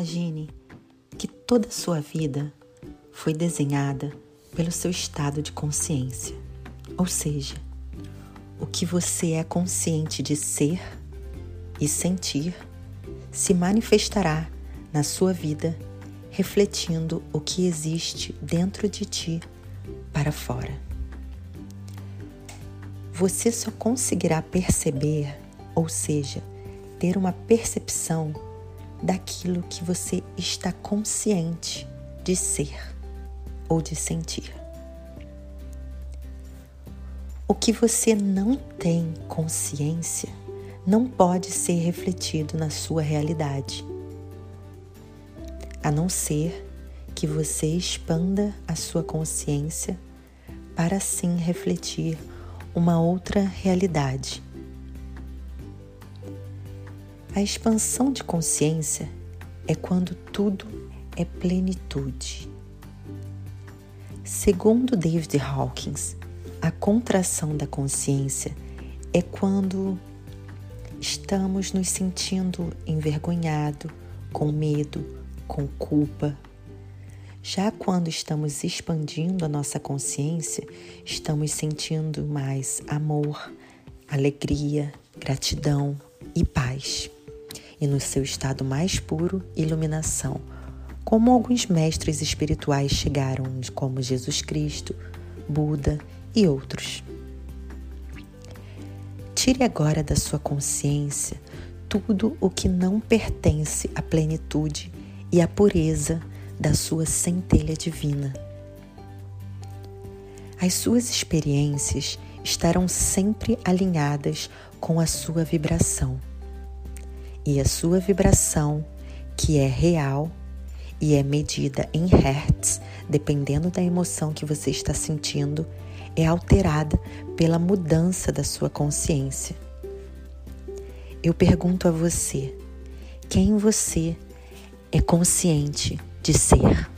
Imagine que toda a sua vida foi desenhada pelo seu estado de consciência, ou seja, o que você é consciente de ser e sentir se manifestará na sua vida, refletindo o que existe dentro de ti para fora. Você só conseguirá perceber, ou seja, ter uma percepção daquilo que você está consciente de ser ou de sentir. O que você não tem consciência não pode ser refletido na sua realidade, a não ser que você expanda a sua consciência para assim refletir uma outra realidade. A expansão de consciência é quando tudo é plenitude. Segundo David Hawkins, a contração da consciência é quando estamos nos sentindo envergonhado, com medo, com culpa. Já quando estamos expandindo a nossa consciência, estamos sentindo mais amor, alegria, gratidão e paz. E no seu estado mais puro, iluminação, como alguns mestres espirituais chegaram, como Jesus Cristo, Buda e outros. Tire agora da sua consciência tudo o que não pertence à plenitude e à pureza da sua centelha divina. As suas experiências estarão sempre alinhadas com a sua vibração. E a sua vibração, que é real e é medida em hertz, dependendo da emoção que você está sentindo, é alterada pela mudança da sua consciência. Eu pergunto a você: quem você é consciente de ser?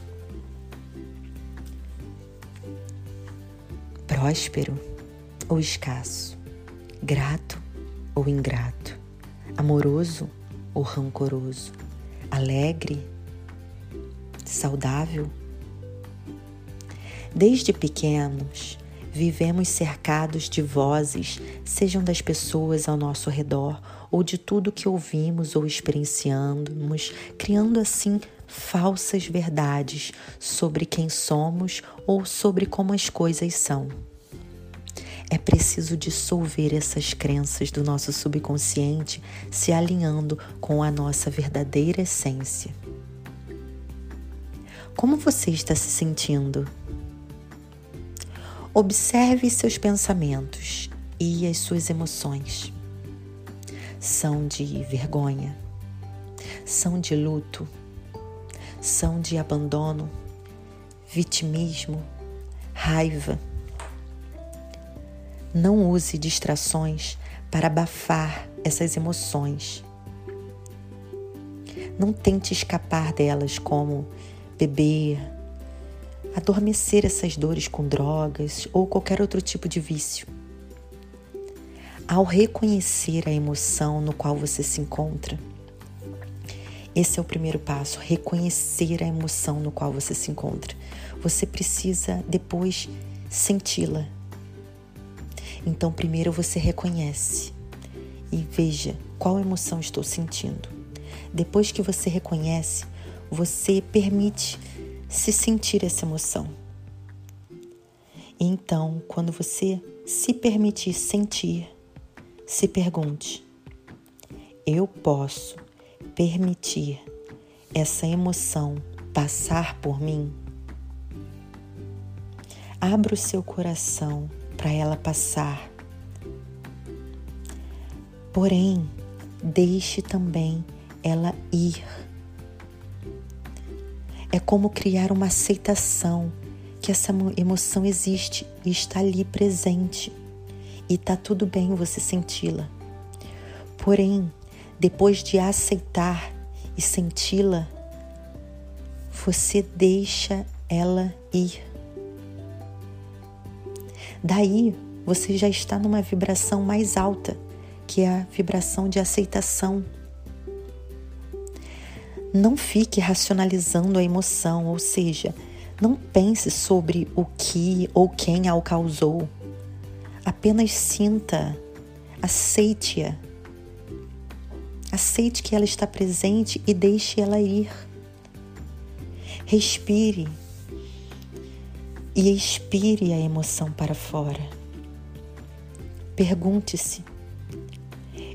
Próspero ou escasso? Grato ou ingrato? Amoroso ou rancoroso? Alegre? Saudável? Desde pequenos, vivemos cercados de vozes, sejam das pessoas ao nosso redor ou de tudo que ouvimos ou experienciamos, criando assim falsas verdades sobre quem somos ou sobre como as coisas são. É preciso dissolver essas crenças do nosso subconsciente, se alinhando com a nossa verdadeira essência. Como você está se sentindo? Observe seus pensamentos e as suas emoções. São de vergonha, são de luto, são de abandono, vitimismo, raiva. Não use distrações para abafar essas emoções. Não tente escapar delas como beber, adormecer essas dores com drogas ou qualquer outro tipo de vício. Ao reconhecer a emoção no qual você se encontra, esse é o primeiro passo, reconhecer a emoção no qual você se encontra. Você precisa depois senti-la. Então, primeiro você reconhece e veja qual emoção estou sentindo. Depois que você reconhece, você permite se sentir essa emoção. Então, quando você se permitir sentir, se pergunte: eu posso permitir essa emoção passar por mim? Abra o seu coração para ela passar. Porém, deixe também ela ir. É como criar uma aceitação que essa emoção existe e está ali presente. E tá tudo bem você senti-la. Porém, depois de aceitar e senti-la, você deixa ela ir. Daí você já está numa vibração mais alta, que é a vibração de aceitação. Não fique racionalizando a emoção, ou seja, não pense sobre o que ou quem a causou. Apenas sinta, aceite-a. Aceite que ela está presente e deixe ela ir. Respire e expire a emoção para fora. Pergunte-se: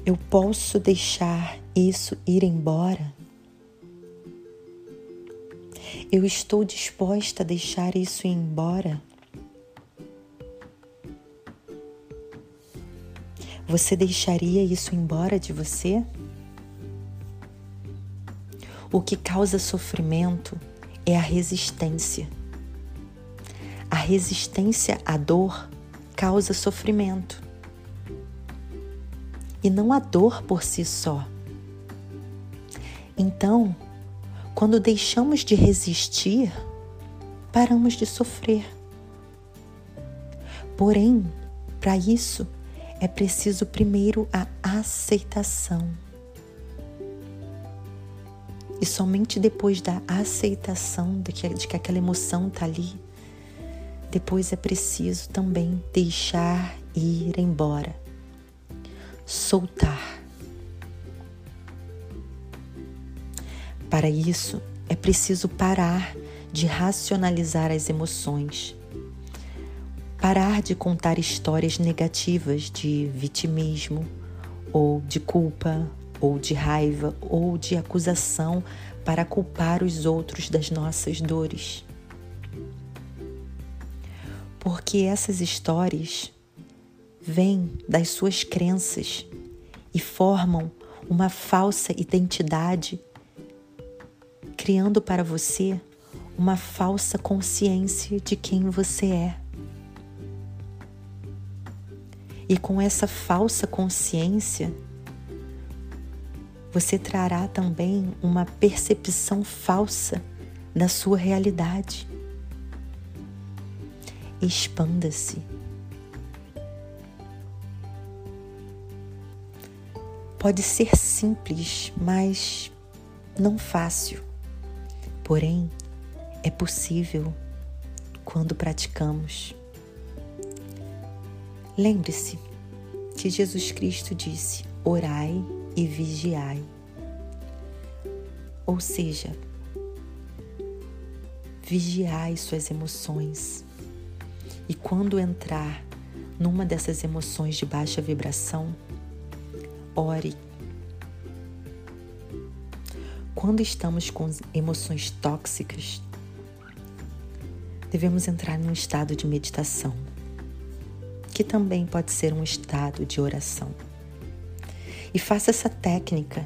eu posso deixar isso ir embora? Eu estou disposta a deixar isso ir embora? Você deixaria isso embora de você? O que causa sofrimento é a resistência. A resistência à dor causa sofrimento. E não a dor por si só. Então, quando deixamos de resistir, paramos de sofrer. Porém, para isso, é preciso primeiro a aceitação. E somente depois da aceitação de que, de que aquela emoção está ali, depois é preciso também deixar ir embora, soltar. Para isso, é preciso parar de racionalizar as emoções, parar de contar histórias negativas de vitimismo, ou de culpa, ou de raiva, ou de acusação para culpar os outros das nossas dores porque essas histórias vêm das suas crenças e formam uma falsa identidade, criando para você uma falsa consciência de quem você é. E com essa falsa consciência, você trará também uma percepção falsa da sua realidade expanda-se. Pode ser simples, mas não fácil. Porém, é possível quando praticamos. Lembre-se que Jesus Cristo disse: orai e vigiai. Ou seja, vigiai suas emoções, e quando entrar numa dessas emoções de baixa vibração, ore. Quando estamos com emoções tóxicas, devemos entrar num estado de meditação, que também pode ser um estado de oração. E faça essa técnica,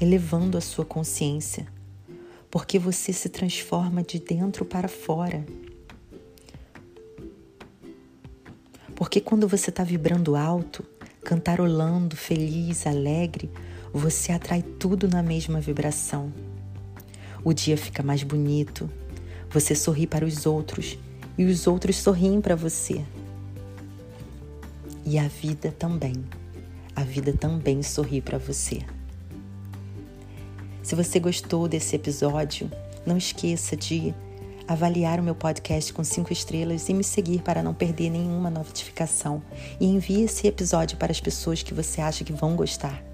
elevando a sua consciência, porque você se transforma de dentro para fora Porque quando você está vibrando alto, cantarolando, feliz, alegre, você atrai tudo na mesma vibração. O dia fica mais bonito, você sorri para os outros e os outros sorriem para você. E a vida também. A vida também sorri para você. Se você gostou desse episódio, não esqueça de avaliar o meu podcast com cinco estrelas e me seguir para não perder nenhuma notificação. E envie esse episódio para as pessoas que você acha que vão gostar.